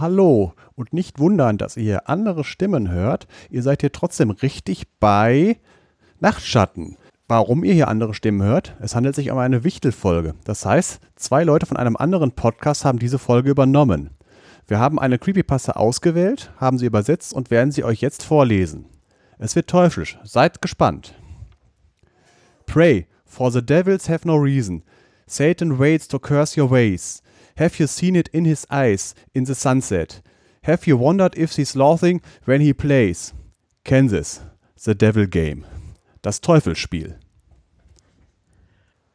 Hallo. Und nicht wundern, dass ihr hier andere Stimmen hört. Ihr seid hier trotzdem richtig bei Nachtschatten. Warum ihr hier andere Stimmen hört? Es handelt sich um eine Wichtelfolge. Das heißt, zwei Leute von einem anderen Podcast haben diese Folge übernommen. Wir haben eine Creepypasta ausgewählt, haben sie übersetzt und werden sie euch jetzt vorlesen. Es wird teuflisch. Seid gespannt. Pray, for the devils have no reason. Satan waits to curse your ways. Have you seen it in his eyes in the sunset? Have you wondered if he's laughing when he plays? Kansas, the devil game. Das Teufelsspiel.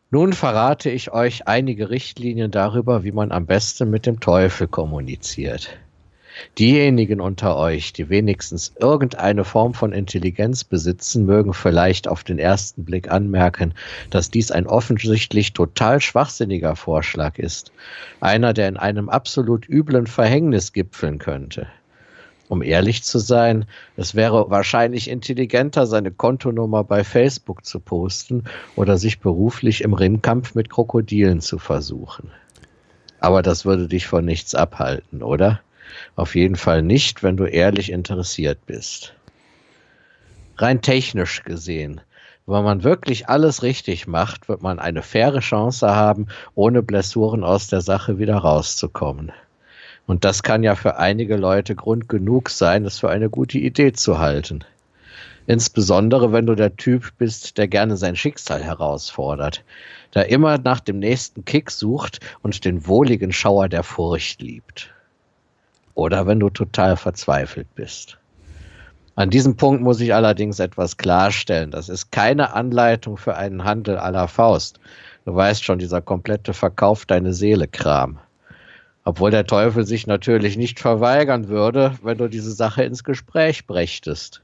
Nun verrate ich euch einige Richtlinien darüber, wie man am besten mit dem Teufel kommuniziert. Diejenigen unter euch, die wenigstens irgendeine Form von Intelligenz besitzen, mögen vielleicht auf den ersten Blick anmerken, dass dies ein offensichtlich total schwachsinniger Vorschlag ist. Einer, der in einem absolut üblen Verhängnis gipfeln könnte. Um ehrlich zu sein, es wäre wahrscheinlich intelligenter, seine Kontonummer bei Facebook zu posten oder sich beruflich im Ringkampf mit Krokodilen zu versuchen. Aber das würde dich von nichts abhalten, oder? Auf jeden Fall nicht, wenn du ehrlich interessiert bist. Rein technisch gesehen, wenn man wirklich alles richtig macht, wird man eine faire Chance haben, ohne Blessuren aus der Sache wieder rauszukommen. Und das kann ja für einige Leute Grund genug sein, es für eine gute Idee zu halten. Insbesondere wenn du der Typ bist, der gerne sein Schicksal herausfordert, der immer nach dem nächsten Kick sucht und den wohligen Schauer der Furcht liebt oder wenn du total verzweifelt bist. An diesem Punkt muss ich allerdings etwas klarstellen. Das ist keine Anleitung für einen Handel aller Faust. Du weißt schon, dieser komplette Verkauf deine Seele Kram. Obwohl der Teufel sich natürlich nicht verweigern würde, wenn du diese Sache ins Gespräch brächtest.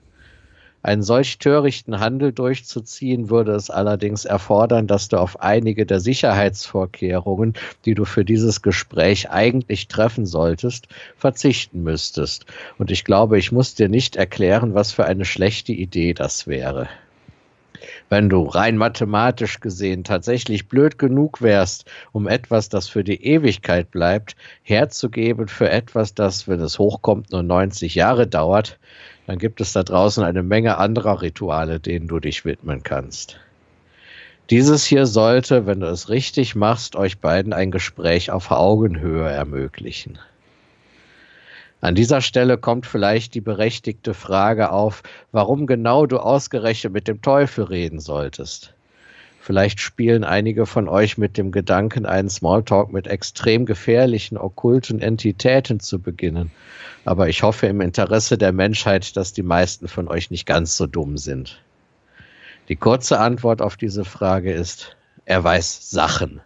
Einen solch törichten Handel durchzuziehen, würde es allerdings erfordern, dass du auf einige der Sicherheitsvorkehrungen, die du für dieses Gespräch eigentlich treffen solltest, verzichten müsstest. Und ich glaube, ich muss dir nicht erklären, was für eine schlechte Idee das wäre wenn du rein mathematisch gesehen tatsächlich blöd genug wärst, um etwas, das für die Ewigkeit bleibt, herzugeben für etwas, das, wenn es hochkommt, nur 90 Jahre dauert, dann gibt es da draußen eine Menge anderer Rituale, denen du dich widmen kannst. Dieses hier sollte, wenn du es richtig machst, euch beiden ein Gespräch auf Augenhöhe ermöglichen. An dieser Stelle kommt vielleicht die berechtigte Frage auf, warum genau du ausgerechnet mit dem Teufel reden solltest. Vielleicht spielen einige von euch mit dem Gedanken, einen Smalltalk mit extrem gefährlichen, okkulten Entitäten zu beginnen. Aber ich hoffe im Interesse der Menschheit, dass die meisten von euch nicht ganz so dumm sind. Die kurze Antwort auf diese Frage ist, er weiß Sachen.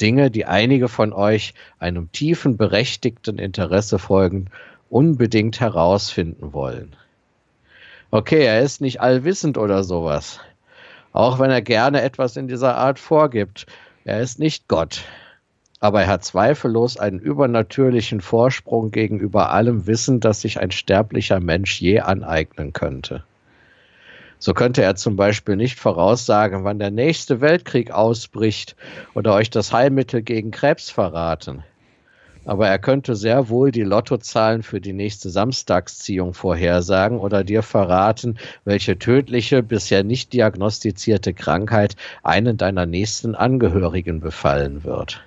Dinge, die einige von euch einem tiefen, berechtigten Interesse folgen, unbedingt herausfinden wollen. Okay, er ist nicht allwissend oder sowas. Auch wenn er gerne etwas in dieser Art vorgibt. Er ist nicht Gott. Aber er hat zweifellos einen übernatürlichen Vorsprung gegenüber allem Wissen, das sich ein sterblicher Mensch je aneignen könnte. So könnte er zum Beispiel nicht voraussagen, wann der nächste Weltkrieg ausbricht oder euch das Heilmittel gegen Krebs verraten aber er könnte sehr wohl die Lottozahlen für die nächste Samstagsziehung vorhersagen oder dir verraten, welche tödliche, bisher nicht diagnostizierte Krankheit einen deiner nächsten Angehörigen befallen wird.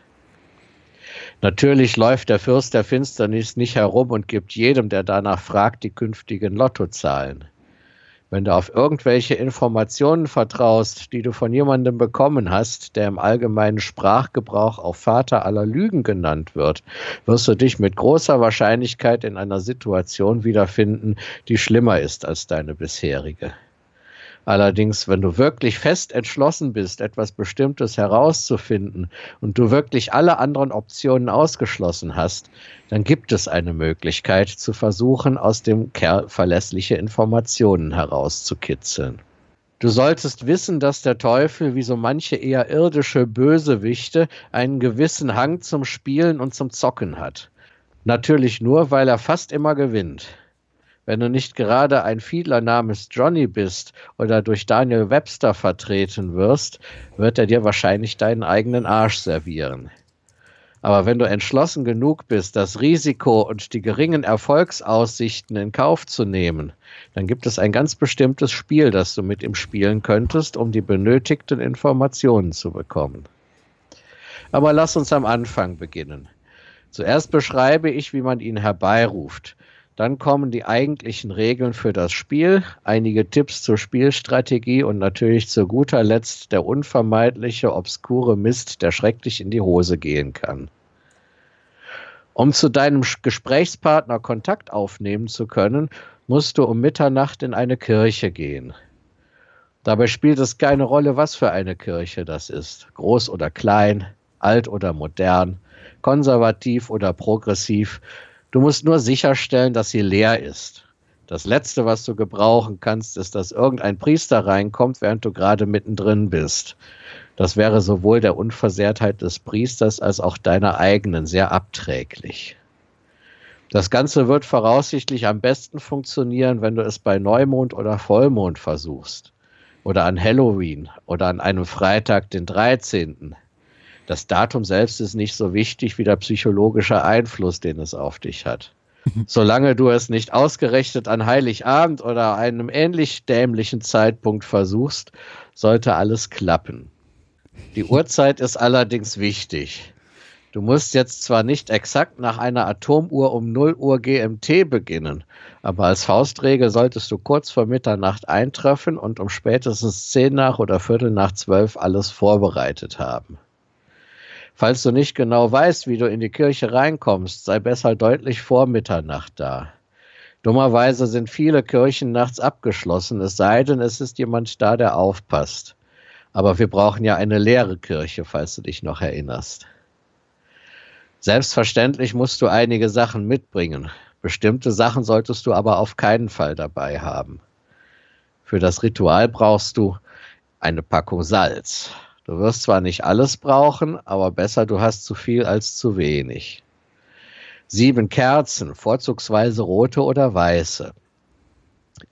Natürlich läuft der Fürst der Finsternis nicht herum und gibt jedem, der danach fragt, die künftigen Lottozahlen. Wenn du auf irgendwelche Informationen vertraust, die du von jemandem bekommen hast, der im allgemeinen Sprachgebrauch auch Vater aller Lügen genannt wird, wirst du dich mit großer Wahrscheinlichkeit in einer Situation wiederfinden, die schlimmer ist als deine bisherige. Allerdings, wenn du wirklich fest entschlossen bist, etwas Bestimmtes herauszufinden und du wirklich alle anderen Optionen ausgeschlossen hast, dann gibt es eine Möglichkeit zu versuchen, aus dem Kerl verlässliche Informationen herauszukitzeln. Du solltest wissen, dass der Teufel, wie so manche eher irdische Bösewichte, einen gewissen Hang zum Spielen und zum Zocken hat. Natürlich nur, weil er fast immer gewinnt. Wenn du nicht gerade ein Fiedler namens Johnny bist oder durch Daniel Webster vertreten wirst, wird er dir wahrscheinlich deinen eigenen Arsch servieren. Aber wenn du entschlossen genug bist, das Risiko und die geringen Erfolgsaussichten in Kauf zu nehmen, dann gibt es ein ganz bestimmtes Spiel, das du mit ihm spielen könntest, um die benötigten Informationen zu bekommen. Aber lass uns am Anfang beginnen. Zuerst beschreibe ich, wie man ihn herbeiruft. Dann kommen die eigentlichen Regeln für das Spiel, einige Tipps zur Spielstrategie und natürlich zu guter Letzt der unvermeidliche, obskure Mist, der schrecklich in die Hose gehen kann. Um zu deinem Gesprächspartner Kontakt aufnehmen zu können, musst du um Mitternacht in eine Kirche gehen. Dabei spielt es keine Rolle, was für eine Kirche das ist, groß oder klein, alt oder modern, konservativ oder progressiv, Du musst nur sicherstellen, dass sie leer ist. Das Letzte, was du gebrauchen kannst, ist, dass irgendein Priester reinkommt, während du gerade mittendrin bist. Das wäre sowohl der Unversehrtheit des Priesters als auch deiner eigenen sehr abträglich. Das Ganze wird voraussichtlich am besten funktionieren, wenn du es bei Neumond oder Vollmond versuchst. Oder an Halloween oder an einem Freitag, den 13 das Datum selbst ist nicht so wichtig wie der psychologische Einfluss, den es auf dich hat. Solange du es nicht ausgerechnet an Heiligabend oder einem ähnlich dämlichen Zeitpunkt versuchst, sollte alles klappen. Die Uhrzeit ist allerdings wichtig. Du musst jetzt zwar nicht exakt nach einer Atomuhr um 0 Uhr GMT beginnen, aber als Faustregel solltest du kurz vor Mitternacht eintreffen und um spätestens 10 nach oder Viertel nach 12 alles vorbereitet haben. Falls du nicht genau weißt, wie du in die Kirche reinkommst, sei besser deutlich vor Mitternacht da. Dummerweise sind viele Kirchen nachts abgeschlossen, es sei denn, es ist jemand da, der aufpasst. Aber wir brauchen ja eine leere Kirche, falls du dich noch erinnerst. Selbstverständlich musst du einige Sachen mitbringen. Bestimmte Sachen solltest du aber auf keinen Fall dabei haben. Für das Ritual brauchst du eine Packung Salz, Du wirst zwar nicht alles brauchen, aber besser du hast zu viel als zu wenig. Sieben Kerzen, vorzugsweise rote oder weiße.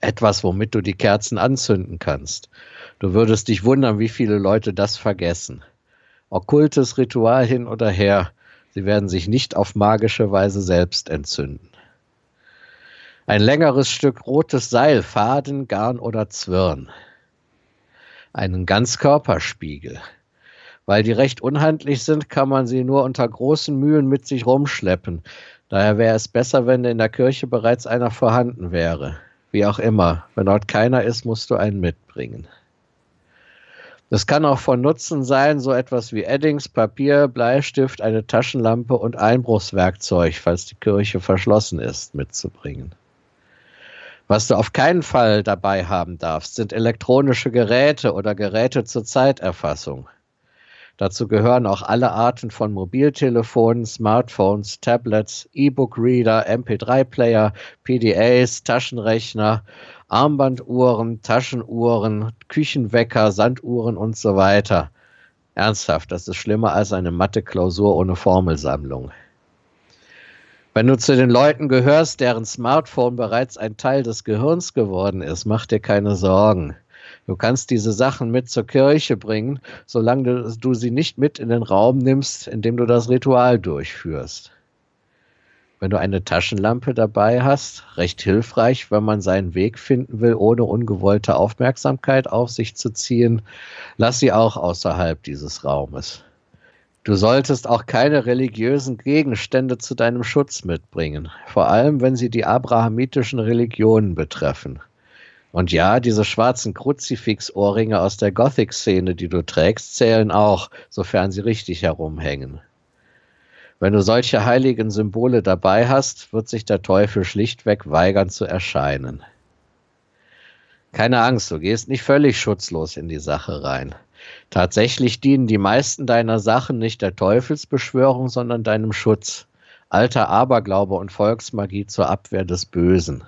Etwas, womit du die Kerzen anzünden kannst. Du würdest dich wundern, wie viele Leute das vergessen. Okkultes Ritual hin oder her, sie werden sich nicht auf magische Weise selbst entzünden. Ein längeres Stück rotes Seil, Faden, Garn oder Zwirn einen Ganzkörperspiegel. Weil die recht unhandlich sind, kann man sie nur unter großen Mühen mit sich rumschleppen. Daher wäre es besser, wenn in der Kirche bereits einer vorhanden wäre. Wie auch immer, wenn dort keiner ist, musst du einen mitbringen. Das kann auch von Nutzen sein, so etwas wie Eddings, Papier, Bleistift, eine Taschenlampe und Einbruchswerkzeug, falls die Kirche verschlossen ist, mitzubringen. Was du auf keinen Fall dabei haben darfst, sind elektronische Geräte oder Geräte zur Zeiterfassung. Dazu gehören auch alle Arten von Mobiltelefonen, Smartphones, Tablets, E-Book-Reader, MP3-Player, PDAs, Taschenrechner, Armbanduhren, Taschenuhren, Küchenwecker, Sanduhren und so weiter. Ernsthaft, das ist schlimmer als eine Mathe-Klausur ohne Formelsammlung. Wenn du zu den Leuten gehörst, deren Smartphone bereits ein Teil des Gehirns geworden ist, mach dir keine Sorgen. Du kannst diese Sachen mit zur Kirche bringen, solange du, sie nicht mit in den Raum nimmst, in dem du das Ritual durchführst. Wenn du eine Taschenlampe dabei hast, recht hilfreich, wenn man seinen Weg finden will, ohne ungewollte Aufmerksamkeit auf sich zu ziehen, lass sie auch außerhalb dieses Raumes. Du solltest auch keine religiösen Gegenstände zu deinem Schutz mitbringen, vor allem wenn sie die abrahamitischen Religionen betreffen. Und ja, diese schwarzen Kruzifix-Ohrringe aus der Gothic-Szene, die du trägst, zählen auch, sofern sie richtig herumhängen. Wenn du solche heiligen Symbole dabei hast, wird sich der Teufel schlichtweg weigern zu erscheinen. Keine Angst, du gehst nicht völlig schutzlos in die Sache rein. Tatsächlich dienen die meisten deiner Sachen nicht der Teufelsbeschwörung, sondern deinem Schutz. Alter Aberglaube und Volksmagie zur Abwehr des Bösen.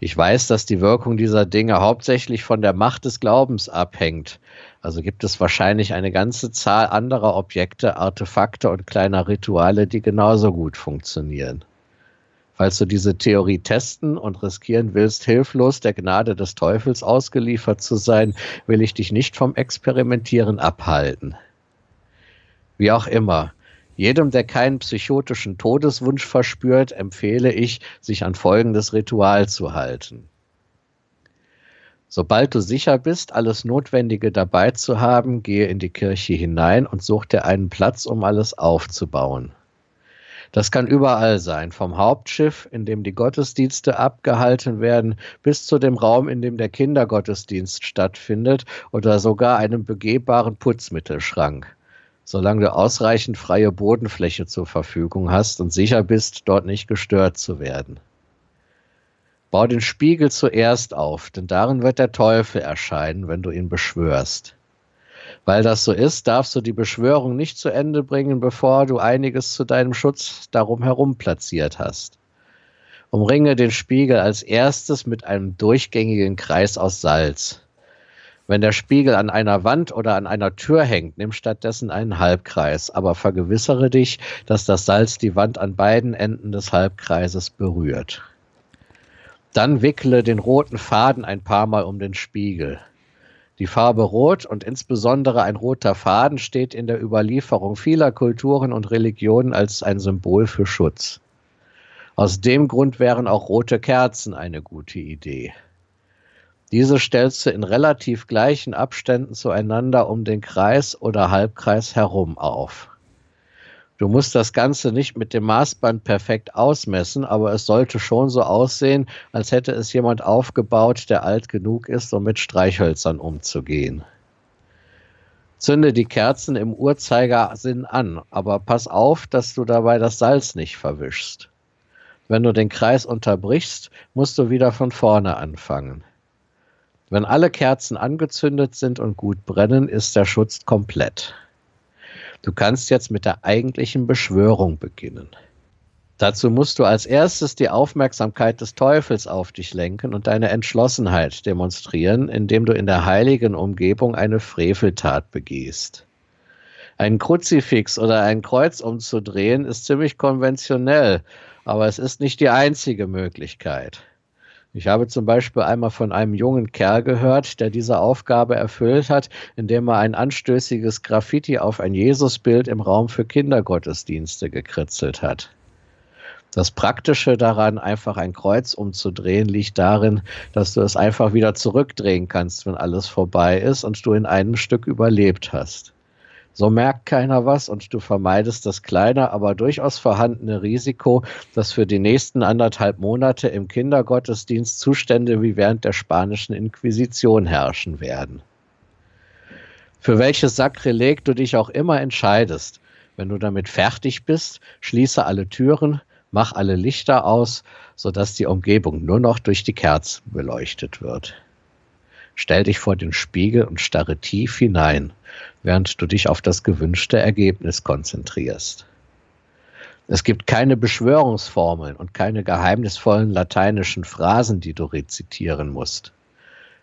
Ich weiß, dass die Wirkung dieser Dinge hauptsächlich von der Macht des Glaubens abhängt. Also gibt es wahrscheinlich eine ganze Zahl anderer Objekte, Artefakte und kleiner Rituale, die genauso gut funktionieren. Falls du diese Theorie testen und riskieren willst, hilflos der Gnade des Teufels ausgeliefert zu sein, will ich dich nicht vom Experimentieren abhalten. Wie auch immer, Jedem, der keinen psychotischen Todeswunsch verspürt, empfehle ich, sich an folgendes Ritual zu halten. Sobald du sicher bist, alles Notwendige dabei zu haben, gehe in die Kirche hinein und such dir einen Platz, um alles aufzubauen. Das kann überall sein, vom Hauptschiff, in dem die Gottesdienste abgehalten werden, bis zu dem Raum, in dem der Kindergottesdienst stattfindet oder sogar einem begehbaren Putzmittelschrank, solange du ausreichend freie Bodenfläche zur Verfügung hast und sicher bist, dort nicht gestört zu werden. Bau den Spiegel zuerst auf, denn darin wird der Teufel erscheinen, wenn du ihn beschwörst. Weil das so ist, darfst du die Beschwörung nicht zu Ende bringen, bevor du einiges zu deinem Schutz darum herum platziert hast. Umringe den Spiegel als erstes mit einem durchgängigen Kreis aus Salz. Wenn der Spiegel an einer Wand oder an einer Tür hängt, nimm stattdessen einen Halbkreis, aber vergewissere dich, dass das Salz die Wand an beiden Enden des Halbkreises berührt. Dann wickle den roten Faden ein paar Mal um den Spiegel. Die Farbe Rot und insbesondere ein roter Faden steht in der Überlieferung vieler Kulturen und Religionen als ein Symbol für Schutz. Aus dem Grund wären auch rote Kerzen eine gute Idee. Diese stellst du in relativ gleichen Abständen zueinander um den Kreis oder Halbkreis herum auf. Du musst das Ganze nicht mit dem Maßband perfekt ausmessen, aber es sollte schon so aussehen, als hätte es jemand aufgebaut, der alt genug ist, um mit Streichhölzern umzugehen. Zünde die Kerzen im Uhrzeigersinn an, aber pass auf, dass du dabei das Salz nicht verwischst. Wenn du den Kreis unterbrichst, musst du wieder von vorne anfangen. Wenn alle Kerzen angezündet sind und gut brennen, ist der Schutz komplett. Du kannst jetzt mit der eigentlichen Beschwörung beginnen. Dazu musst du als erstes die Aufmerksamkeit des Teufels auf dich lenken und deine Entschlossenheit demonstrieren, indem du in der heiligen Umgebung eine Freveltat begehst. Ein Kruzifix oder ein Kreuz umzudrehen ist ziemlich konventionell, aber es ist nicht die einzige Möglichkeit. Ich habe zum Beispiel einmal von einem jungen Kerl gehört, der diese Aufgabe erfüllt hat, indem er ein anstößiges Graffiti auf ein Jesusbild im Raum für Kindergottesdienste gekritzelt hat. Das Praktische daran, einfach ein Kreuz umzudrehen, liegt darin, dass du es einfach wieder zurückdrehen kannst, wenn alles vorbei ist und du in einem Stück überlebt hast. So merkt keiner was und du vermeidest das kleine, aber durchaus vorhandene Risiko, dass für die nächsten anderthalb Monate im Kindergottesdienst Zustände wie während der spanischen Inquisition herrschen werden. Für welches Sakrileg du dich auch immer entscheidest, wenn du damit fertig bist, schließe alle Türen, mach alle Lichter aus, sodass die Umgebung nur noch durch die Kerzen beleuchtet wird. Stell dich vor den Spiegel und starre tief hinein, während du dich auf das gewünschte Ergebnis konzentrierst. Es gibt keine Beschwörungsformeln und keine geheimnisvollen lateinischen Phrasen, die du rezitieren musst.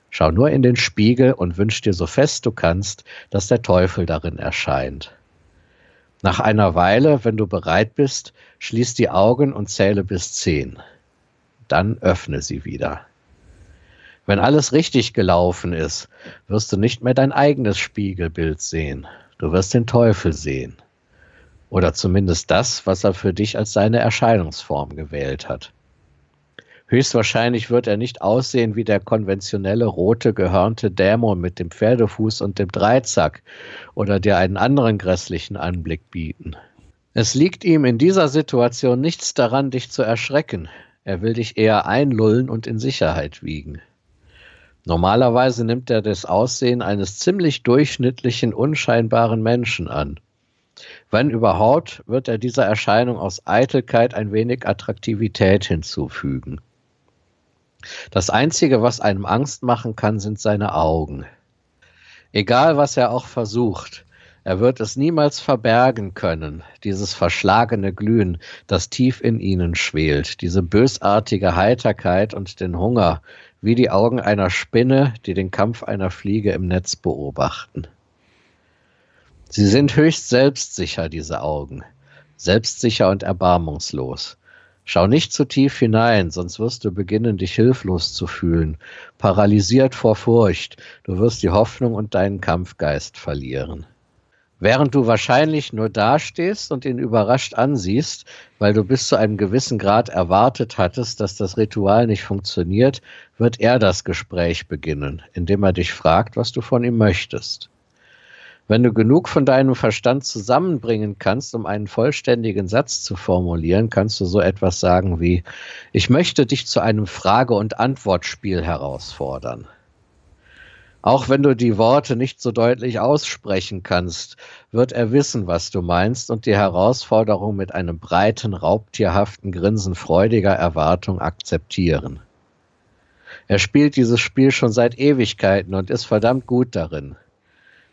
Schau nur in den Spiegel und wünsch dir so fest du kannst, dass der Teufel darin erscheint. Nach einer Weile, wenn du bereit bist, schließ die Augen und zähle bis zehn. Dann öffne sie wieder. Wenn alles richtig gelaufen ist, wirst du nicht mehr dein eigenes Spiegelbild sehen. Du wirst den Teufel sehen. Oder zumindest das, was er für dich als seine Erscheinungsform gewählt hat. Höchstwahrscheinlich wird er nicht aussehen wie der konventionelle rote gehörnte Dämon mit dem Pferdefuß und dem Dreizack oder dir einen anderen grässlichen Anblick bieten. Es liegt ihm in dieser Situation nichts daran, dich zu erschrecken. Er will dich eher einlullen und in Sicherheit wiegen. Normalerweise nimmt er das Aussehen eines ziemlich durchschnittlichen, unscheinbaren Menschen an. Wenn überhaupt, wird er dieser Erscheinung aus Eitelkeit ein wenig Attraktivität hinzufügen. Das Einzige, was einem Angst machen kann, sind seine Augen. Egal, was er auch versucht, er wird es niemals verbergen können, dieses verschlagene Glühen, das tief in ihnen schwelt, diese bösartige Heiterkeit und den Hunger, wie die Augen einer Spinne, die den Kampf einer Fliege im Netz beobachten. Sie sind höchst selbstsicher, diese Augen, selbstsicher und erbarmungslos. Schau nicht zu tief hinein, sonst wirst du beginnen, dich hilflos zu fühlen, paralysiert vor Furcht, du wirst die Hoffnung und deinen Kampfgeist verlieren. Während du wahrscheinlich nur dastehst und ihn überrascht ansiehst, weil du bis zu einem gewissen Grad erwartet hattest, dass das Ritual nicht funktioniert, wird er das Gespräch beginnen, indem er dich fragt, was du von ihm möchtest. Wenn du genug von deinem Verstand zusammenbringen kannst, um einen vollständigen Satz zu formulieren, kannst du so etwas sagen wie, ich möchte dich zu einem Frage- und Antwortspiel herausfordern. Auch wenn du die Worte nicht so deutlich aussprechen kannst, wird er wissen, was du meinst und die Herausforderung mit einem breiten, raubtierhaften Grinsen freudiger Erwartung akzeptieren. Er spielt dieses Spiel schon seit Ewigkeiten und ist verdammt gut darin.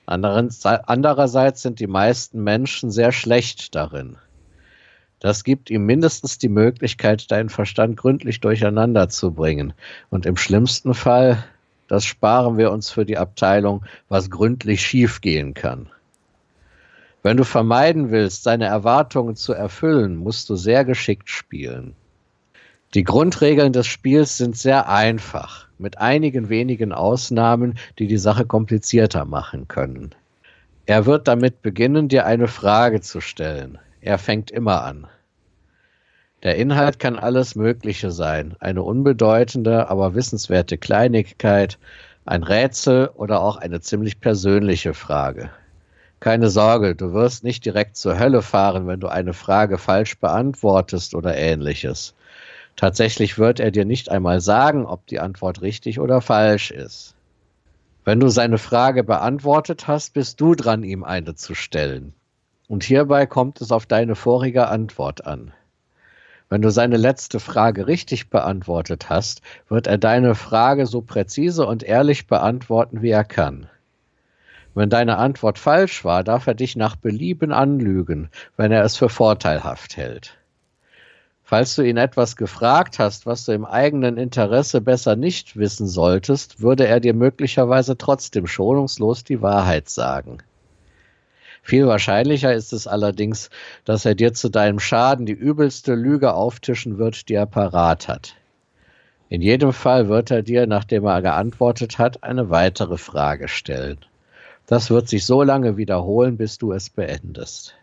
Andererseits sind die meisten Menschen sehr schlecht darin. Das gibt ihm mindestens die Möglichkeit, deinen Verstand gründlich durcheinander zu bringen. Und im schlimmsten Fall, das sparen wir uns für die Abteilung, was gründlich schiefgehen kann. Wenn du vermeiden willst, seine Erwartungen zu erfüllen, musst du sehr geschickt spielen. Die Grundregeln des Spiels sind sehr einfach mit einigen wenigen Ausnahmen, die die Sache komplizierter machen können. Er wird damit beginnen, dir eine Frage zu stellen. Er fängt immer an. Der Inhalt kann alles Mögliche sein, eine unbedeutende, aber wissenswerte Kleinigkeit, ein Rätsel oder auch eine ziemlich persönliche Frage. Keine Sorge, du wirst nicht direkt zur Hölle fahren, wenn du eine Frage falsch beantwortest oder ähnliches. Tatsächlich wird er dir nicht einmal sagen, ob die Antwort richtig oder falsch ist. Wenn du seine Frage beantwortet hast, bist du dran, ihm eine zu stellen. Und hierbei kommt es auf deine vorige Antwort an. Wenn du seine letzte Frage richtig beantwortet hast, wird er deine Frage so präzise und ehrlich beantworten, wie er kann. Wenn deine Antwort falsch war, darf er dich nach Belieben anlügen, wenn er es für vorteilhaft hält. Falls du ihn etwas gefragt hast, was du im eigenen Interesse besser nicht wissen solltest, würde er dir möglicherweise trotzdem schonungslos die Wahrheit sagen. Viel wahrscheinlicher ist es allerdings, dass er dir zu deinem Schaden die übelste Lüge auftischen wird, die er parat hat. In jedem Fall wird er dir, nachdem er geantwortet hat, eine weitere Frage stellen. Das wird sich so lange wiederholen, bis du es beendest.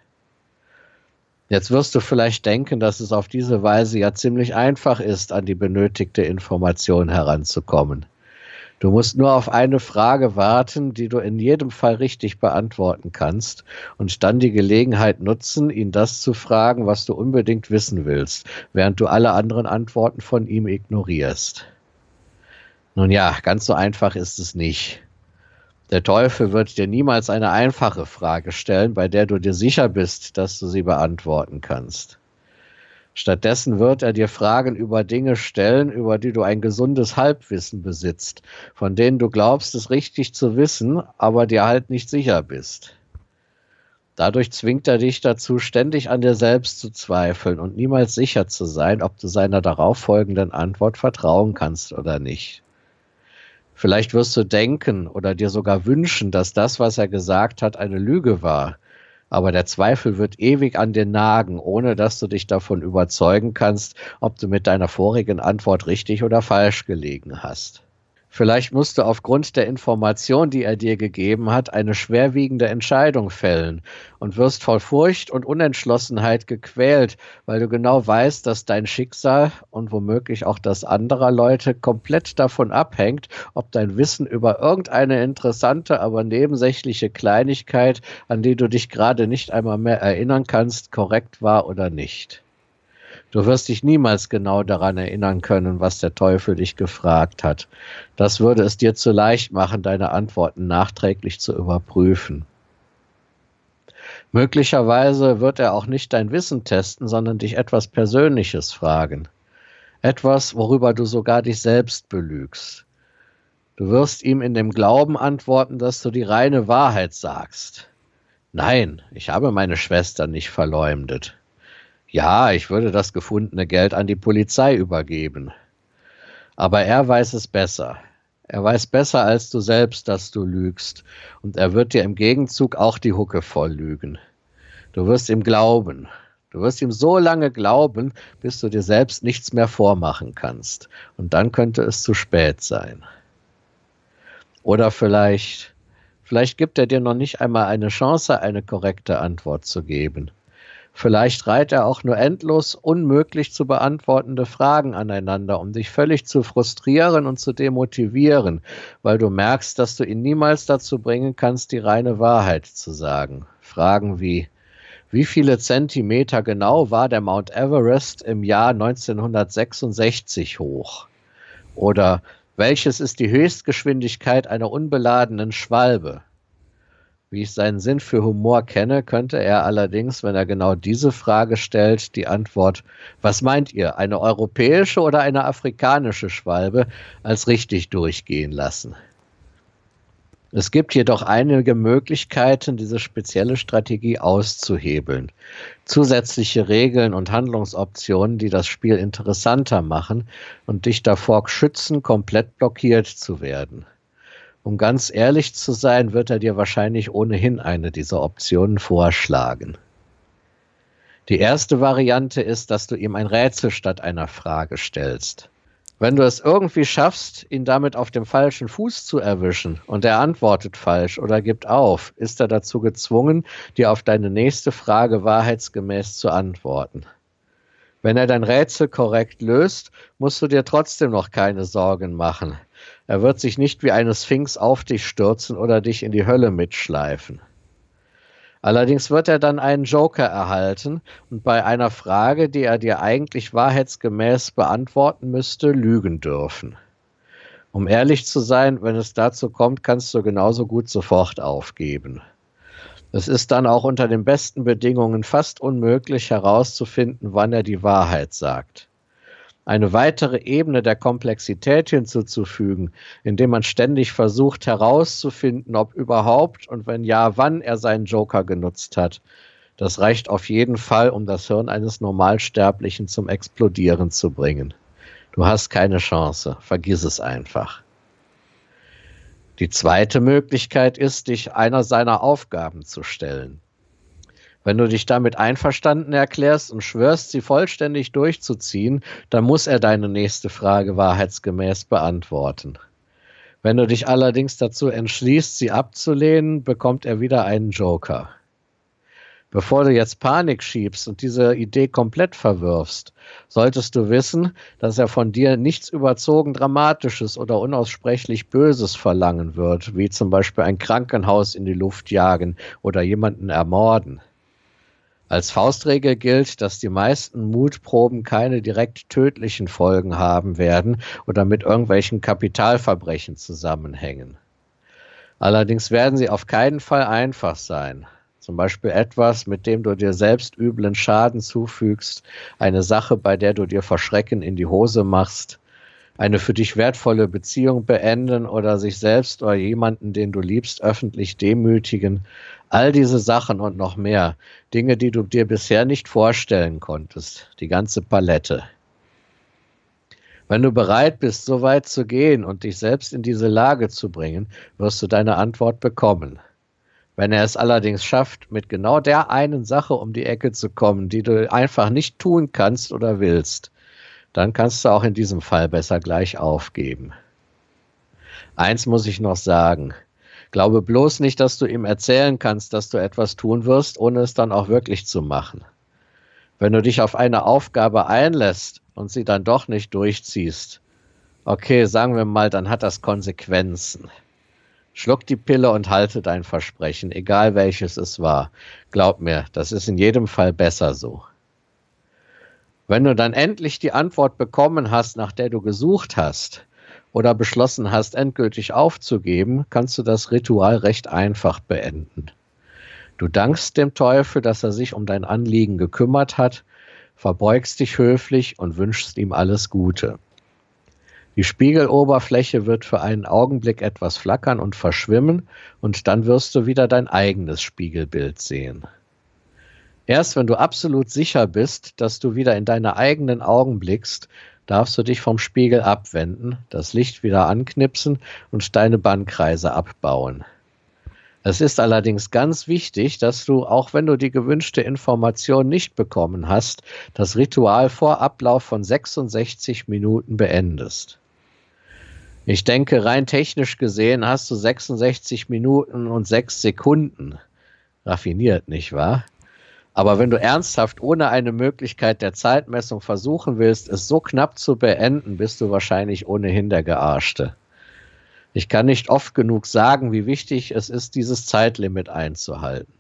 Jetzt wirst du vielleicht denken, dass es auf diese Weise ja ziemlich einfach ist, an die benötigte Information heranzukommen. Du musst nur auf eine Frage warten, die du in jedem Fall richtig beantworten kannst und dann die Gelegenheit nutzen, ihn das zu fragen, was du unbedingt wissen willst, während du alle anderen Antworten von ihm ignorierst. Nun ja, ganz so einfach ist es nicht. Der Teufel wird dir niemals eine einfache Frage stellen, bei der du dir sicher bist, dass du sie beantworten kannst. Stattdessen wird er dir Fragen über Dinge stellen, über die du ein gesundes Halbwissen besitzt, von denen du glaubst, es richtig zu wissen, aber dir halt nicht sicher bist. Dadurch zwingt er dich dazu, ständig an dir selbst zu zweifeln und niemals sicher zu sein, ob du seiner darauffolgenden Antwort vertrauen kannst oder nicht. Vielleicht wirst du denken oder dir sogar wünschen, dass das, was er gesagt hat, eine Lüge war. Aber der Zweifel wird ewig an dir nagen, ohne dass du dich davon überzeugen kannst, ob du mit deiner vorigen Antwort richtig oder falsch gelegen hast. Vielleicht musst du aufgrund der Information, die er dir gegeben hat, eine schwerwiegende Entscheidung fällen und wirst voll Furcht und Unentschlossenheit gequält, weil du genau weißt, dass dein Schicksal und womöglich auch das anderer Leute komplett davon abhängt, ob dein Wissen über irgendeine interessante, aber nebensächliche Kleinigkeit, an die du dich gerade nicht einmal mehr erinnern kannst, korrekt war oder nicht. Du wirst dich niemals genau daran erinnern können, was der Teufel dich gefragt hat. Das würde es dir zu leicht machen, deine Antworten nachträglich zu überprüfen. Möglicherweise wird er auch nicht dein Wissen testen, sondern dich etwas Persönliches fragen. Etwas, worüber du sogar dich selbst belügst. Du wirst ihm in dem Glauben antworten, dass du die reine Wahrheit sagst. Nein, ich habe meine Schwester nicht verleumdet. Ja, ich würde das gefundene Geld an die Polizei übergeben. Aber er weiß es besser. Er weiß besser als du selbst, dass du lügst. Und er wird dir im Gegenzug auch die Hucke voll lügen. Du wirst ihm glauben. Du wirst ihm so lange glauben, bis du dir selbst nichts mehr vormachen kannst. Und dann könnte es zu spät sein. Oder vielleicht Vielleicht gibt er dir noch nicht einmal eine Chance, eine korrekte Antwort zu geben. Vielleicht reiht er auch nur endlos unmöglich zu beantwortende Fragen aneinander, um dich völlig zu frustrieren und zu demotivieren, weil du merkst, dass du ihn niemals dazu bringen kannst, die reine Wahrheit zu sagen. Fragen wie, wie viele Zentimeter genau war der Mount Everest im Jahr 1966 hoch? Oder welches ist die Höchstgeschwindigkeit einer unbeladenen Schwalbe? Wie ich seinen Sinn für Humor kenne, könnte er allerdings, wenn er genau diese Frage stellt, die Antwort, was meint ihr, eine europäische oder eine afrikanische Schwalbe, als richtig durchgehen lassen. Es gibt jedoch einige Möglichkeiten, diese spezielle Strategie auszuhebeln. Zusätzliche Regeln und Handlungsoptionen, die das Spiel interessanter machen und dich davor schützen, komplett blockiert zu werden. Um ganz ehrlich zu sein, wird er dir wahrscheinlich ohnehin eine dieser Optionen vorschlagen. Die erste Variante ist, dass du ihm ein Rätsel statt einer Frage stellst. Wenn du es irgendwie schaffst, ihn damit auf dem falschen Fuß zu erwischen und er antwortet falsch oder gibt auf, ist er dazu gezwungen, dir auf deine nächste Frage wahrheitsgemäß zu antworten. Wenn er dein Rätsel korrekt löst, musst du dir trotzdem noch keine Sorgen machen. Er wird sich nicht wie eine Sphinx auf dich stürzen oder dich in die Hölle mitschleifen. Allerdings wird er dann einen Joker erhalten und bei einer Frage, die er dir eigentlich wahrheitsgemäß beantworten müsste, lügen dürfen. Um ehrlich zu sein, wenn es dazu kommt, kannst du genauso gut sofort aufgeben. Es ist dann auch unter den besten Bedingungen fast unmöglich herauszufinden, wann er die Wahrheit sagt eine weitere Ebene der Komplexität hinzuzufügen, indem man ständig versucht herauszufinden, ob überhaupt und wenn ja, wann er seinen Joker genutzt hat. Das reicht auf jeden Fall, um das Hirn eines Normalsterblichen zum Explodieren zu bringen. Du hast keine Chance, vergiss es einfach. Die zweite Möglichkeit ist, dich einer seiner Aufgaben zu stellen. Wenn du dich damit einverstanden erklärst und schwörst, sie vollständig durchzuziehen, dann muss er deine nächste Frage wahrheitsgemäß beantworten. Wenn du dich allerdings dazu entschließt, sie abzulehnen, bekommt er wieder einen Joker. Bevor du jetzt Panik schiebst und diese Idee komplett verwirfst, solltest du wissen, dass er von dir nichts überzogen Dramatisches oder unaussprechlich Böses verlangen wird, wie zum Beispiel ein Krankenhaus in die Luft jagen oder jemanden ermorden. Als Faustregel gilt, dass die meisten Mutproben keine direkt tödlichen Folgen haben werden oder mit irgendwelchen Kapitalverbrechen zusammenhängen. Allerdings werden sie auf keinen Fall einfach sein. Zum Beispiel etwas, mit dem du dir selbst üblen Schaden zufügst, eine Sache, bei der du dir vor Schrecken in die Hose machst, eine für dich wertvolle Beziehung beenden oder sich selbst oder jemanden, den du liebst, öffentlich demütigen All diese Sachen und noch mehr. Dinge, die du dir bisher nicht vorstellen konntest. Die ganze Palette. Wenn du bereit bist, so weit zu gehen und dich selbst in diese Lage zu bringen, wirst du deine Antwort bekommen. Wenn er es allerdings schafft, mit genau der einen Sache um die Ecke zu kommen, die du einfach nicht tun kannst oder willst, dann kannst du auch in diesem Fall besser gleich aufgeben. Eins muss ich noch sagen. Glaube bloß nicht, dass du ihm erzählen kannst, dass du etwas tun wirst, ohne es dann auch wirklich zu machen. Wenn du dich auf eine Aufgabe einlässt und sie dann doch nicht durchziehst, okay, sagen wir mal, dann hat das Konsequenzen. Schluck die Pille und halte dein Versprechen, egal welches es war. Glaub mir, das ist in jedem Fall besser so. Wenn du dann endlich die Antwort bekommen hast, nach der du gesucht hast, oder beschlossen hast, endgültig aufzugeben, kannst du das Ritual recht einfach beenden. Du dankst dem Teufel, dass er sich um dein Anliegen gekümmert hat, verbeugst dich höflich und wünschst ihm alles Gute. Die Spiegeloberfläche wird für einen Augenblick etwas flackern und verschwimmen, und dann wirst du wieder dein eigenes Spiegelbild sehen. Erst wenn du absolut sicher bist, dass du wieder in deine eigenen Augen blickst, darfst du dich vom Spiegel abwenden, das Licht wieder anknipsen und deine Bannkreise abbauen. Es ist allerdings ganz wichtig, dass du, auch wenn du die gewünschte Information nicht bekommen hast, das Ritual vor Ablauf von 66 Minuten beendest. Ich denke, rein technisch gesehen hast du 66 Minuten und 6 Sekunden. Raffiniert, nicht wahr? Aber wenn du ernsthaft ohne eine Möglichkeit der Zeitmessung versuchen willst, es so knapp zu beenden, bist du wahrscheinlich ohnehin der Gearschte. Ich kann nicht oft genug sagen, wie wichtig es ist, dieses Zeitlimit einzuhalten.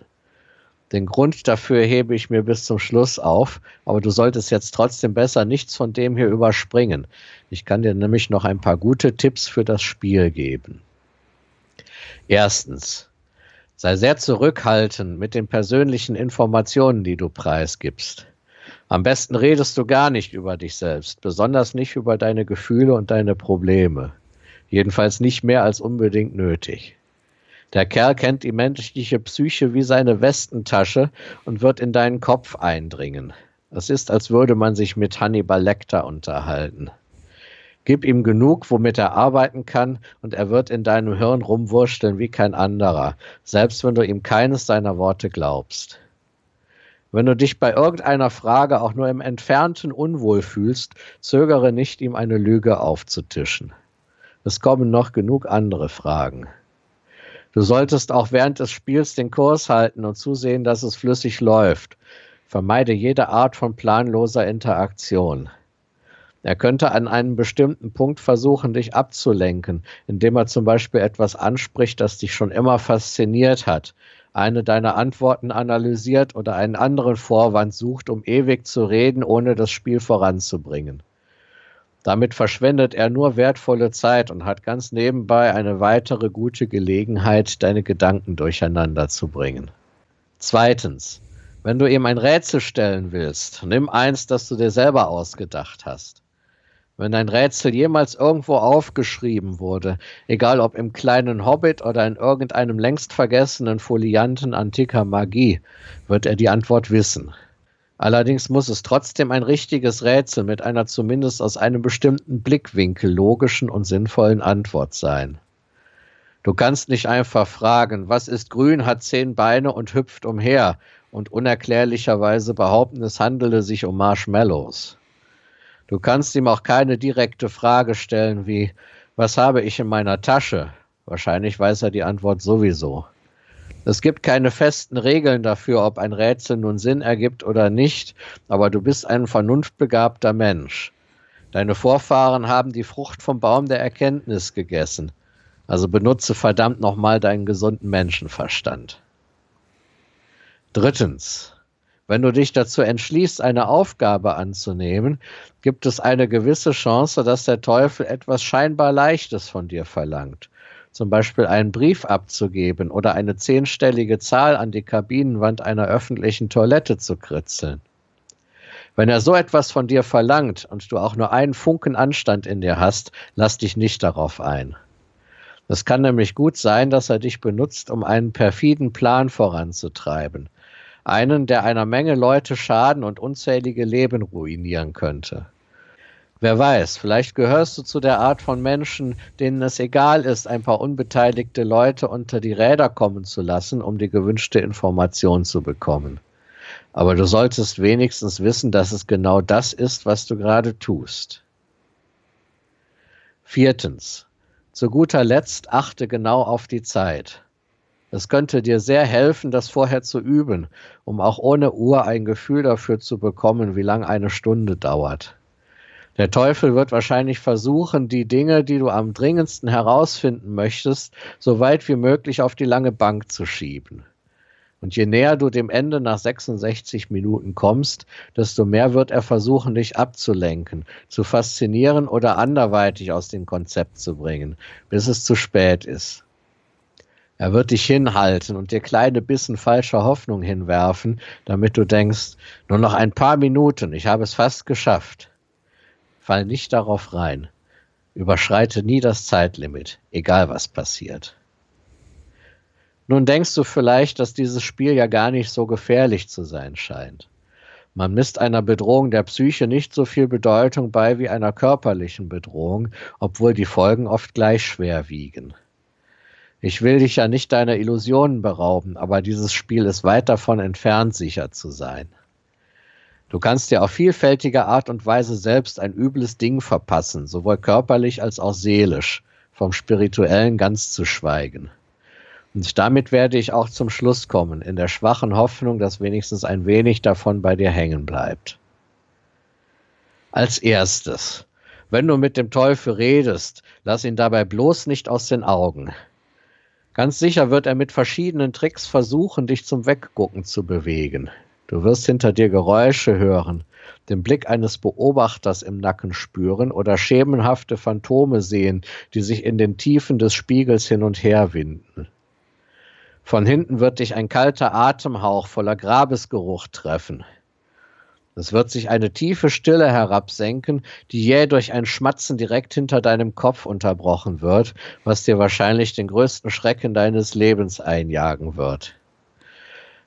Den Grund dafür hebe ich mir bis zum Schluss auf, aber du solltest jetzt trotzdem besser nichts von dem hier überspringen. Ich kann dir nämlich noch ein paar gute Tipps für das Spiel geben. Erstens, sei sehr zurückhaltend mit den persönlichen Informationen, die du preisgibst. Am besten redest du gar nicht über dich selbst, besonders nicht über deine Gefühle und deine Probleme. Jedenfalls nicht mehr als unbedingt nötig. Der Kerl kennt die menschliche Psyche wie seine Westentasche und wird in deinen Kopf eindringen. Es ist, als würde man sich mit Hannibal Lecter unterhalten. Gib ihm genug, womit er arbeiten kann, und er wird in deinem Hirn rumwursteln wie kein anderer, selbst wenn du ihm keines seiner Worte glaubst. Wenn du dich bei irgendeiner Frage auch nur im entfernten unwohl fühlst, zögere nicht, ihm eine Lüge aufzutischen. Es kommen noch genug andere Fragen. Du solltest auch während des Spiels den Kurs halten und zusehen, dass es flüssig läuft. Vermeide jede Art von planloser Interaktion. Er könnte an einem bestimmten Punkt versuchen, dich abzulenken, indem er zum Beispiel etwas anspricht, das dich schon immer fasziniert hat, eine deiner Antworten analysiert oder einen anderen Vorwand sucht, um ewig zu reden, ohne das Spiel voranzubringen. Damit verschwendet er nur wertvolle Zeit und hat ganz nebenbei eine weitere gute Gelegenheit, deine Gedanken durcheinander zu bringen. Zweitens, wenn du ihm ein Rätsel stellen willst, nimm eins, das du dir selber ausgedacht hast. Wenn dein Rätsel jemals irgendwo aufgeschrieben wurde, egal ob im kleinen Hobbit oder in irgendeinem längst vergessenen Folianten antiker Magie, wird er die Antwort wissen. Allerdings muss es trotzdem ein richtiges Rätsel mit einer zumindest aus einem bestimmten Blickwinkel logischen und sinnvollen Antwort sein. Du kannst nicht einfach fragen, was ist grün, hat zehn Beine und hüpft umher und unerklärlicherweise behaupten, es handele sich um Marshmallows. Du kannst ihm auch keine direkte Frage stellen wie, was habe ich in meiner Tasche? Wahrscheinlich weiß er die Antwort sowieso. Es gibt keine festen Regeln dafür, ob ein Rätsel nun Sinn ergibt oder nicht, aber du bist ein vernunftbegabter Mensch. Deine Vorfahren haben die Frucht vom Baum der Erkenntnis gegessen. Also benutze verdammt nochmal deinen gesunden Menschenverstand. Drittens. Wenn du dich dazu entschließt, eine Aufgabe anzunehmen, gibt es eine gewisse Chance, dass der Teufel etwas scheinbar Leichtes von dir verlangt zum Beispiel einen Brief abzugeben oder eine zehnstellige Zahl an die Kabinenwand einer öffentlichen Toilette zu kritzeln. Wenn er so etwas von dir verlangt und du auch nur einen Funken Anstand in dir hast, lass dich nicht darauf ein. Es kann nämlich gut sein, dass er dich benutzt, um einen perfiden Plan voranzutreiben. Einen, der einer Menge Leute schaden und unzählige Leben ruinieren könnte. Wer weiß, vielleicht gehörst du zu der Art von Menschen, denen es egal ist, ein paar unbeteiligte Leute unter die Räder kommen zu lassen, um die gewünschte Information zu bekommen. Aber du solltest wenigstens wissen, dass es genau das ist, was du gerade tust. Viertens. Zu guter Letzt achte genau auf die Zeit. Es könnte dir sehr helfen, das vorher zu üben, um auch ohne Uhr ein Gefühl dafür zu bekommen, wie lang eine Stunde dauert. Der Teufel wird wahrscheinlich versuchen, die Dinge, die du am dringendsten herausfinden möchtest, so weit wie möglich auf die lange Bank zu schieben. Und je näher du dem Ende nach 66 Minuten kommst, desto mehr wird er versuchen, dich abzulenken, zu faszinieren oder anderweitig aus dem Konzept zu bringen, bis es zu spät ist. Er wird dich hinhalten und dir kleine Bissen falscher Hoffnung hinwerfen, damit du denkst, nur noch ein paar Minuten, ich habe es fast geschafft. Fall nicht darauf rein. Überschreite nie das Zeitlimit, egal was passiert. Nun denkst du vielleicht, dass dieses Spiel ja gar nicht so gefährlich zu sein scheint. Man misst einer Bedrohung der Psyche nicht so viel Bedeutung bei wie einer körperlichen Bedrohung, obwohl die Folgen oft gleich schwer wiegen. Ich will dich ja nicht deiner Illusionen berauben, aber dieses Spiel ist weit davon entfernt, sicher zu sein. Du kannst dir auf vielfältige Art und Weise selbst ein übles Ding verpassen, sowohl körperlich als auch seelisch. vom Spirituellen ganz zu schweigen. Und damit werde ich auch zum Schluss kommen, in der schwachen Hoffnung, dass wenigstens ein wenig davon bei dir hängen bleibt. Als erstes, wenn du mit dem Teufel redest, lass ihn dabei bloß nicht aus den Augen. Ganz sicher wird er mit verschiedenen Tricks versuchen, dich zum Weggucken zu bewegen. Du wirst hinter dir Geräusche hören, den Blick eines Beobachters im Nacken spüren oder schemenhafte Phantome sehen, die sich in den Tiefen des Spiegels hin und her winden. Von hinten wird dich ein kalter Atemhauch voller Grabesgeruch treffen. Es wird sich eine tiefe Stille herabsenken, die jäh durch ein Schmatzen direkt hinter deinem Kopf unterbrochen wird, was dir wahrscheinlich den größten Schrecken deines Lebens einjagen wird.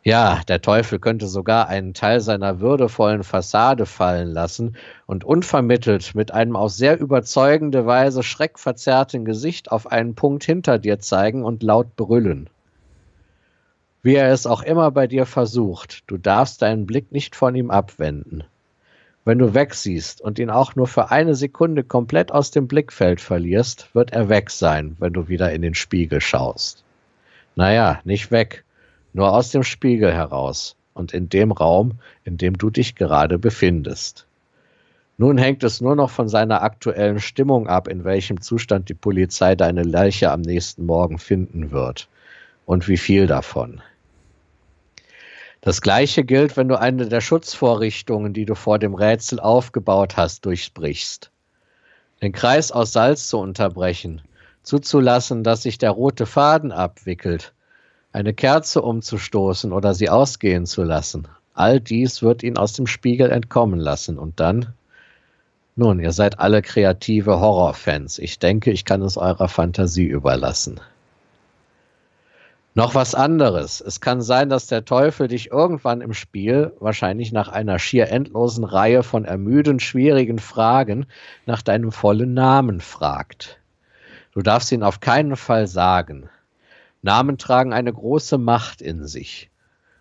Ja, der Teufel könnte sogar einen Teil seiner würdevollen Fassade fallen lassen und unvermittelt mit einem auf sehr überzeugende Weise schreckverzerrten Gesicht auf einen Punkt hinter dir zeigen und laut brüllen. Wie er es auch immer bei dir versucht, du darfst deinen Blick nicht von ihm abwenden. Wenn du wegsiehst und ihn auch nur für eine Sekunde komplett aus dem Blickfeld verlierst, wird er weg sein, wenn du wieder in den Spiegel schaust. Naja, nicht weg, nur aus dem Spiegel heraus und in dem Raum, in dem du dich gerade befindest. Nun hängt es nur noch von seiner aktuellen Stimmung ab, in welchem Zustand die Polizei deine Leiche am nächsten Morgen finden wird und wie viel davon. Das gleiche gilt, wenn du eine der Schutzvorrichtungen, die du vor dem Rätsel aufgebaut hast, durchbrichst. Den Kreis aus Salz zu unterbrechen, zuzulassen, dass sich der rote Faden abwickelt, eine Kerze umzustoßen oder sie ausgehen zu lassen. All dies wird ihn aus dem Spiegel entkommen lassen. Und dann? Nun, ihr seid alle kreative Horrorfans. Ich denke, ich kann es eurer Fantasie überlassen. Noch was anderes. Es kann sein, dass der Teufel dich irgendwann im Spiel, wahrscheinlich nach einer schier endlosen Reihe von ermüdend schwierigen Fragen, nach deinem vollen Namen fragt. Du darfst ihn auf keinen Fall sagen. Namen tragen eine große Macht in sich.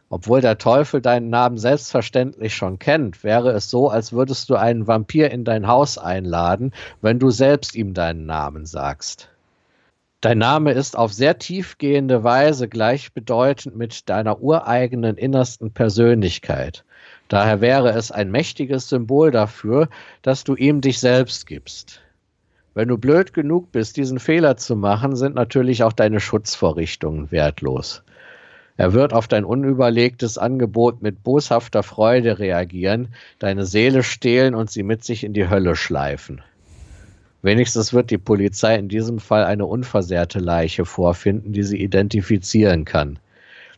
Obwohl der Teufel deinen Namen selbstverständlich schon kennt, wäre es so, als würdest du einen Vampir in dein Haus einladen, wenn du selbst ihm deinen Namen sagst. Dein Name ist auf sehr tiefgehende Weise gleichbedeutend mit deiner ureigenen innersten Persönlichkeit. Daher wäre es ein mächtiges Symbol dafür, dass du ihm dich selbst gibst. Wenn du blöd genug bist, diesen Fehler zu machen, sind natürlich auch deine Schutzvorrichtungen wertlos. Er wird auf dein unüberlegtes Angebot mit boshafter Freude reagieren, deine Seele stehlen und sie mit sich in die Hölle schleifen. Wenigstens wird die Polizei in diesem Fall eine unversehrte Leiche vorfinden, die sie identifizieren kann.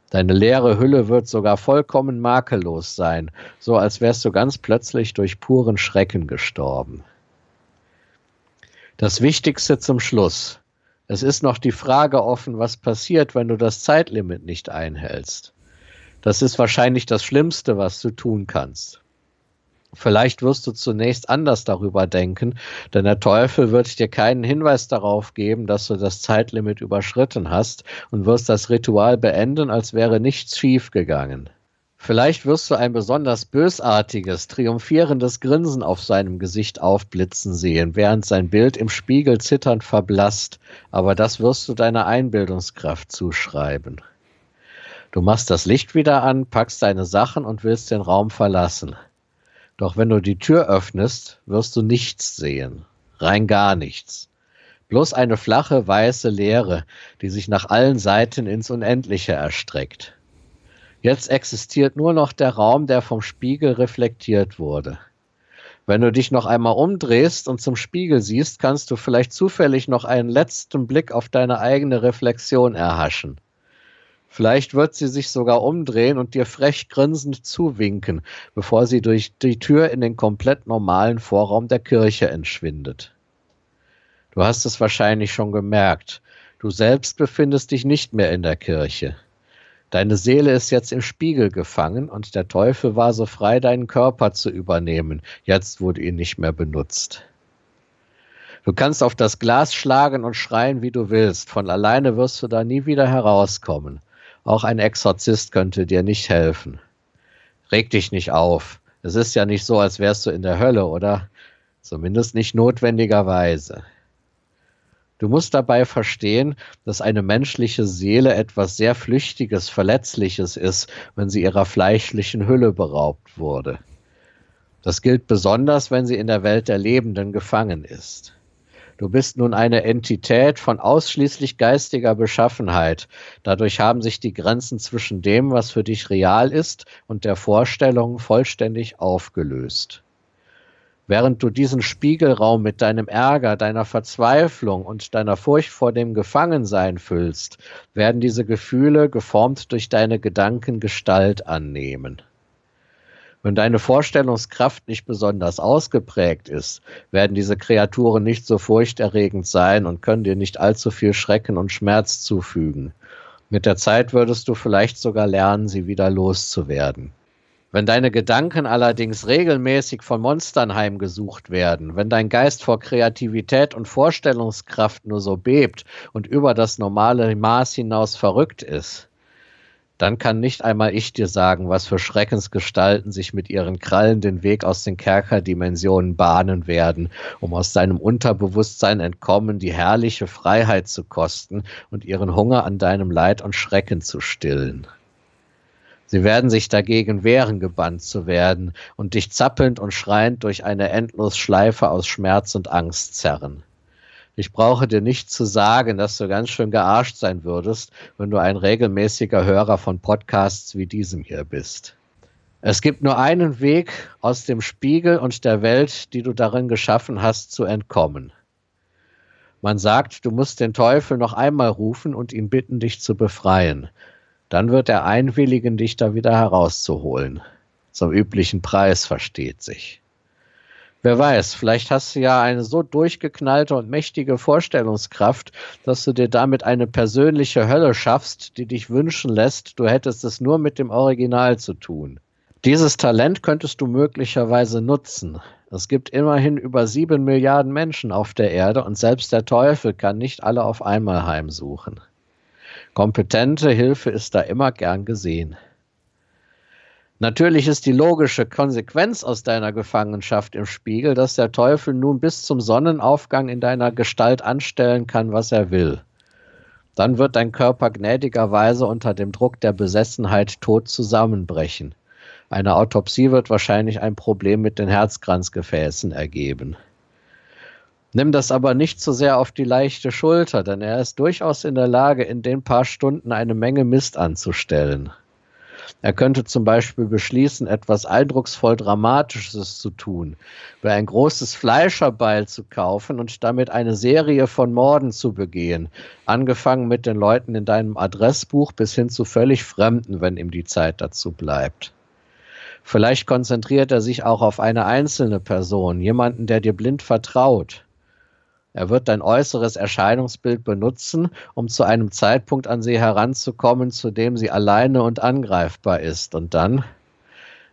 Deine leere Hülle wird sogar vollkommen makellos sein, so als wärst du ganz plötzlich durch puren Schrecken gestorben. Das Wichtigste zum Schluss. Es ist noch die Frage offen, was passiert, wenn du das Zeitlimit nicht einhältst. Das ist wahrscheinlich das Schlimmste, was du tun kannst. Vielleicht wirst du zunächst anders darüber denken, denn der Teufel wird dir keinen Hinweis darauf geben, dass du das Zeitlimit überschritten hast und wirst das Ritual beenden, als wäre nichts schiefgegangen. Vielleicht wirst du ein besonders bösartiges, triumphierendes Grinsen auf seinem Gesicht aufblitzen sehen, während sein Bild im Spiegel zitternd verblasst, aber das wirst du deiner Einbildungskraft zuschreiben. Du machst das Licht wieder an, packst deine Sachen und willst den Raum verlassen. Doch wenn du die Tür öffnest, wirst du nichts sehen. Rein gar nichts. Bloß eine flache, weiße Leere, die sich nach allen Seiten ins Unendliche erstreckt. Jetzt existiert nur noch der Raum, der vom Spiegel reflektiert wurde. Wenn du dich noch einmal umdrehst und zum Spiegel siehst, kannst du vielleicht zufällig noch einen letzten Blick auf deine eigene Reflexion erhaschen. Vielleicht wird sie sich sogar umdrehen und dir frech grinsend zuwinken, bevor sie durch die Tür in den komplett normalen Vorraum der Kirche entschwindet. Du hast es wahrscheinlich schon gemerkt. Du selbst befindest dich nicht mehr in der Kirche. Deine Seele ist jetzt im Spiegel gefangen und der Teufel war so frei, deinen Körper zu übernehmen, jetzt du ihn nicht mehr benutzt. Du kannst auf das Glas schlagen und schreien, wie du willst. Von alleine wirst du da nie wieder herauskommen. Auch ein Exorzist könnte dir nicht helfen. Reg dich nicht auf. Es ist ja nicht so, als wärst du in der Hölle, oder? Zumindest nicht notwendigerweise. Du musst dabei verstehen, dass eine menschliche Seele etwas sehr Flüchtiges, Verletzliches ist, wenn sie ihrer fleischlichen Hülle beraubt wurde. Das gilt besonders, wenn sie in der Welt der Lebenden gefangen ist. Du bist nun eine Entität von ausschließlich geistiger Beschaffenheit. Dadurch haben sich die Grenzen zwischen dem, was für dich real ist, und der Vorstellung vollständig aufgelöst. Während du diesen Spiegelraum mit deinem Ärger, deiner Verzweiflung und deiner Furcht vor dem Gefangensein füllst, werden diese Gefühle geformt durch deine Gedanken Gestalt annehmen. Wenn deine Vorstellungskraft nicht besonders ausgeprägt ist, werden diese Kreaturen nicht so furchterregend sein und können dir nicht allzu viel Schrecken und Schmerz zufügen. Mit der Zeit würdest du vielleicht sogar lernen, sie wieder loszuwerden. Wenn deine Gedanken allerdings regelmäßig von Monstern heimgesucht werden, wenn dein Geist vor Kreativität und Vorstellungskraft nur so bebt und über das normale Maß hinaus verrückt ist, dann kann nicht einmal ich dir sagen, was für Schreckensgestalten sich mit ihren Krallen den Weg aus den Kerkerdimensionen bahnen werden, um aus deinem Unterbewusstsein entkommen, die herrliche Freiheit zu kosten und ihren Hunger an deinem Leid und Schrecken zu stillen. Sie werden sich dagegen wehren, gebannt zu werden und dich zappelnd und schreiend durch eine endlos Schleife aus Schmerz und Angst zerren. Ich brauche dir nicht zu sagen, dass du ganz schön gearscht sein würdest, wenn du ein regelmäßiger Hörer von Podcasts wie diesem hier bist. Es gibt nur einen Weg, aus dem Spiegel und der Welt, die du darin geschaffen hast, zu entkommen. Man sagt, du musst den Teufel noch einmal rufen und ihn bitten, dich zu befreien dann wird er einwilligen, dich da wieder herauszuholen. Zum üblichen Preis versteht sich. Wer weiß, vielleicht hast du ja eine so durchgeknallte und mächtige Vorstellungskraft, dass du dir damit eine persönliche Hölle schaffst, die dich wünschen lässt, du hättest es nur mit dem Original zu tun. Dieses Talent könntest du möglicherweise nutzen. Es gibt immerhin über sieben Milliarden Menschen auf der Erde und selbst der Teufel kann nicht alle auf einmal heimsuchen. Kompetente Hilfe ist da immer gern gesehen. Natürlich ist die logische Konsequenz aus deiner Gefangenschaft im Spiegel, dass der Teufel nun bis zum Sonnenaufgang in deiner Gestalt anstellen kann, was er will. Dann wird dein Körper gnädigerweise unter dem Druck der Besessenheit tot zusammenbrechen. Eine Autopsie wird wahrscheinlich ein Problem mit den Herzkranzgefäßen ergeben. Nimm das aber nicht zu so sehr auf die leichte Schulter, denn er ist durchaus in der Lage, in den paar Stunden eine Menge Mist anzustellen. Er könnte zum Beispiel beschließen, etwas eindrucksvoll Dramatisches zu tun, wie ein großes Fleischerbeil zu kaufen und damit eine Serie von Morden zu begehen, angefangen mit den Leuten in deinem Adressbuch bis hin zu völlig Fremden, wenn ihm die Zeit dazu bleibt. Vielleicht konzentriert er sich auch auf eine einzelne Person, jemanden, der dir blind vertraut. Er wird dein äußeres Erscheinungsbild benutzen, um zu einem Zeitpunkt an sie heranzukommen, zu dem sie alleine und angreifbar ist. Und dann,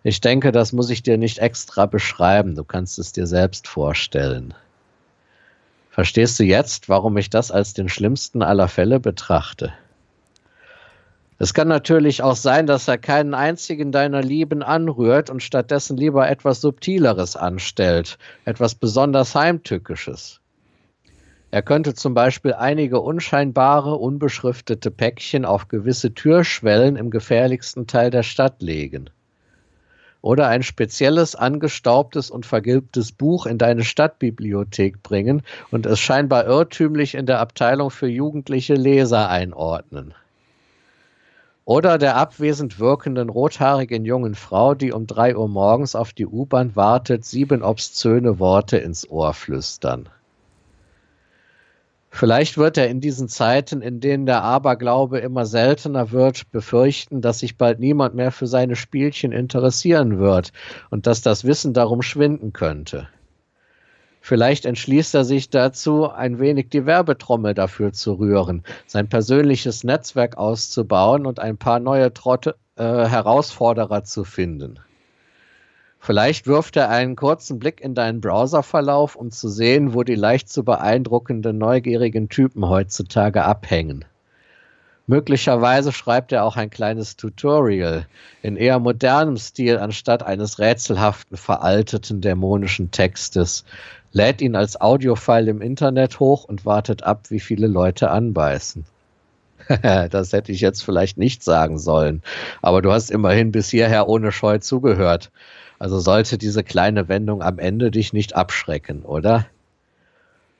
ich denke, das muss ich dir nicht extra beschreiben, du kannst es dir selbst vorstellen. Verstehst du jetzt, warum ich das als den schlimmsten aller Fälle betrachte? Es kann natürlich auch sein, dass er keinen einzigen deiner Lieben anrührt und stattdessen lieber etwas Subtileres anstellt, etwas besonders Heimtückisches. Er könnte zum Beispiel einige unscheinbare, unbeschriftete Päckchen auf gewisse Türschwellen im gefährlichsten Teil der Stadt legen. Oder ein spezielles, angestaubtes und vergilbtes Buch in deine Stadtbibliothek bringen und es scheinbar irrtümlich in der Abteilung für jugendliche Leser einordnen. Oder der abwesend wirkenden rothaarigen jungen Frau, die um drei Uhr morgens auf die U-Bahn wartet, sieben obszöne Worte ins Ohr flüstern. Vielleicht wird er in diesen Zeiten, in denen der Aberglaube immer seltener wird, befürchten, dass sich bald niemand mehr für seine Spielchen interessieren wird und dass das Wissen darum schwinden könnte. Vielleicht entschließt er sich dazu, ein wenig die Werbetrommel dafür zu rühren, sein persönliches Netzwerk auszubauen und ein paar neue Trotte, äh, Herausforderer zu finden. Vielleicht wirft er einen kurzen Blick in deinen Browserverlauf, um zu sehen, wo die leicht zu beeindruckenden neugierigen Typen heutzutage abhängen. Möglicherweise schreibt er auch ein kleines Tutorial in eher modernem Stil anstatt eines rätselhaften, veralteten, dämonischen Textes, lädt ihn als Audiofile im Internet hoch und wartet ab, wie viele Leute anbeißen. das hätte ich jetzt vielleicht nicht sagen sollen, aber du hast immerhin bis hierher ohne Scheu zugehört. Also sollte diese kleine Wendung am Ende dich nicht abschrecken, oder?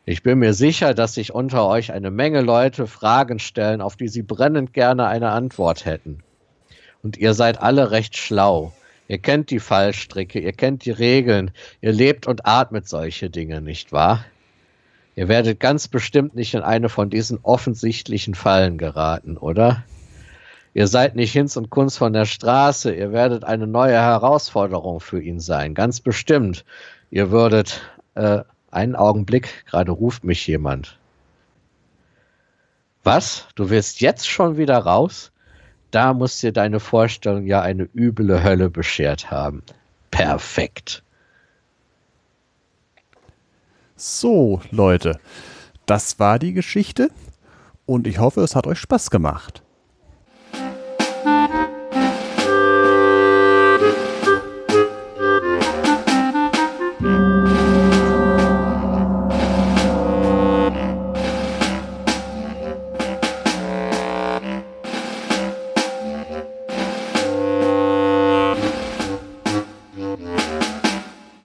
Ich bin mir sicher, dass sich unter euch eine Menge Leute Fragen stellen, auf die sie brennend gerne eine Antwort hätten. Und ihr seid alle recht schlau. Ihr kennt die Fallstricke, ihr kennt die Regeln, ihr lebt und atmet solche Dinge, nicht wahr? Ihr werdet ganz bestimmt nicht in eine von diesen offensichtlichen Fallen geraten, oder? Ihr seid nicht Hinz und Kunz von der Straße, ihr werdet eine neue Herausforderung für ihn sein, ganz bestimmt. Ihr würdet äh, einen Augenblick, gerade ruft mich jemand. Was? Du willst jetzt schon wieder raus? Da muss dir deine Vorstellung ja eine üble Hölle beschert haben. Perfekt. So, Leute, das war die Geschichte und ich hoffe, es hat euch Spaß gemacht.